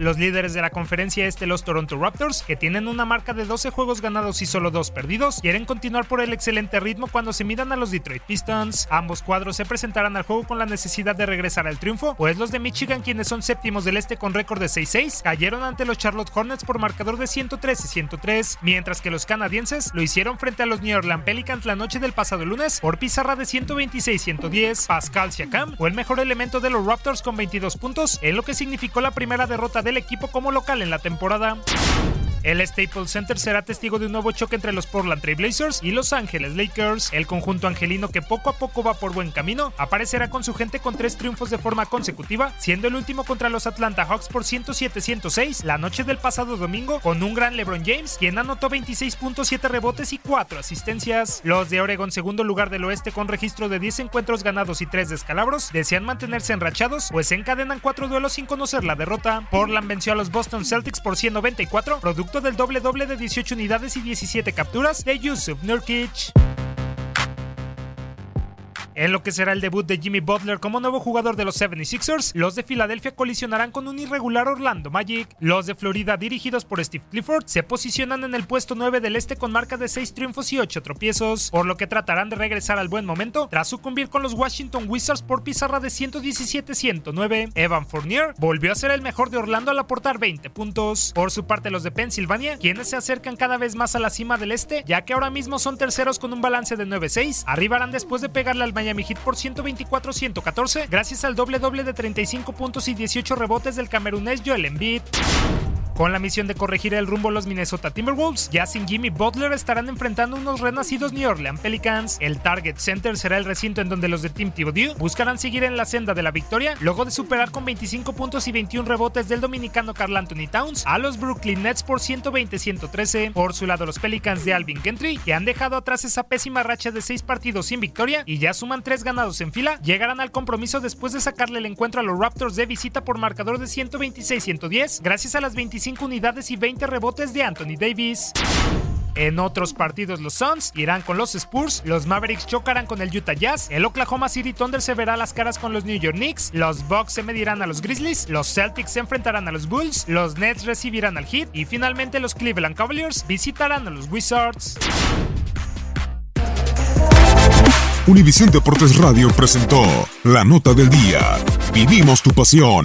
Los líderes de la conferencia este, los Toronto Raptors, que tienen una marca de 12 juegos ganados y solo 2 perdidos, quieren continuar por el excelente ritmo cuando se midan a los Detroit Pistons. Ambos cuadros se presentarán al juego con la necesidad de regresar al triunfo, pues los de Michigan, quienes son séptimos del este con récord de 6-6, cayeron ante los Charlotte Hornets por marcador de 113 y 103, mientras que los canadienses lo hicieron frente a los New Orleans Pelicans la noche del pasado lunes por pizarra de 126-110. Pascal Siakam fue el mejor elemento de los Raptors con 22 puntos, en lo que significó la primera derrota de del equipo como local en la temporada. El Staples Center será testigo de un nuevo choque entre los Portland Trail Blazers y Los Ángeles Lakers. El conjunto angelino que poco a poco va por buen camino aparecerá con su gente con tres triunfos de forma consecutiva, siendo el último contra los Atlanta Hawks por 107-106 la noche del pasado domingo con un gran LeBron James, quien anotó 26.7 rebotes y 4 asistencias. Los de Oregon, segundo lugar del oeste con registro de 10 encuentros ganados y 3 descalabros, desean mantenerse enrachados, pues encadenan 4 duelos sin conocer la derrota. Portland venció a los Boston Celtics por 194, producto del doble doble de 18 unidades y 17 capturas de Yusuf Nurkic. En lo que será el debut de Jimmy Butler como nuevo jugador de los 76ers, los de Filadelfia colisionarán con un irregular Orlando Magic. Los de Florida, dirigidos por Steve Clifford, se posicionan en el puesto 9 del este con marca de 6 triunfos y 8 tropiezos, por lo que tratarán de regresar al buen momento tras sucumbir con los Washington Wizards por pizarra de 117-109. Evan Fournier volvió a ser el mejor de Orlando al aportar 20 puntos. Por su parte, los de Pensilvania, quienes se acercan cada vez más a la cima del este, ya que ahora mismo son terceros con un balance de 9-6, arribarán después de pegarle al Miami Heat por 124-114 gracias al doble doble de 35 puntos y 18 rebotes del camerunés Joel Embiid. Con la misión de corregir el rumbo los Minnesota Timberwolves, ya sin Jimmy Butler estarán enfrentando unos renacidos New Orleans Pelicans. El Target Center será el recinto en donde los de Team Thibodeau buscarán seguir en la senda de la victoria, luego de superar con 25 puntos y 21 rebotes del dominicano Carl Anthony Towns a los Brooklyn Nets por 120-113. Por su lado, los Pelicans de Alvin Gentry, que han dejado atrás esa pésima racha de 6 partidos sin victoria y ya suman 3 ganados en fila, llegarán al compromiso después de sacarle el encuentro a los Raptors de visita por marcador de 126-110, gracias a las 25 unidades y 20 rebotes de Anthony Davis. En otros partidos, los Suns irán con los Spurs, los Mavericks chocarán con el Utah Jazz, el Oklahoma City Thunder se verá las caras con los New York Knicks, los Bucks se medirán a los Grizzlies, los Celtics se enfrentarán a los Bulls, los Nets recibirán al Heat y finalmente los Cleveland Cavaliers visitarán a los Wizards. Univisión Deportes Radio presentó la nota del día. Vivimos tu pasión.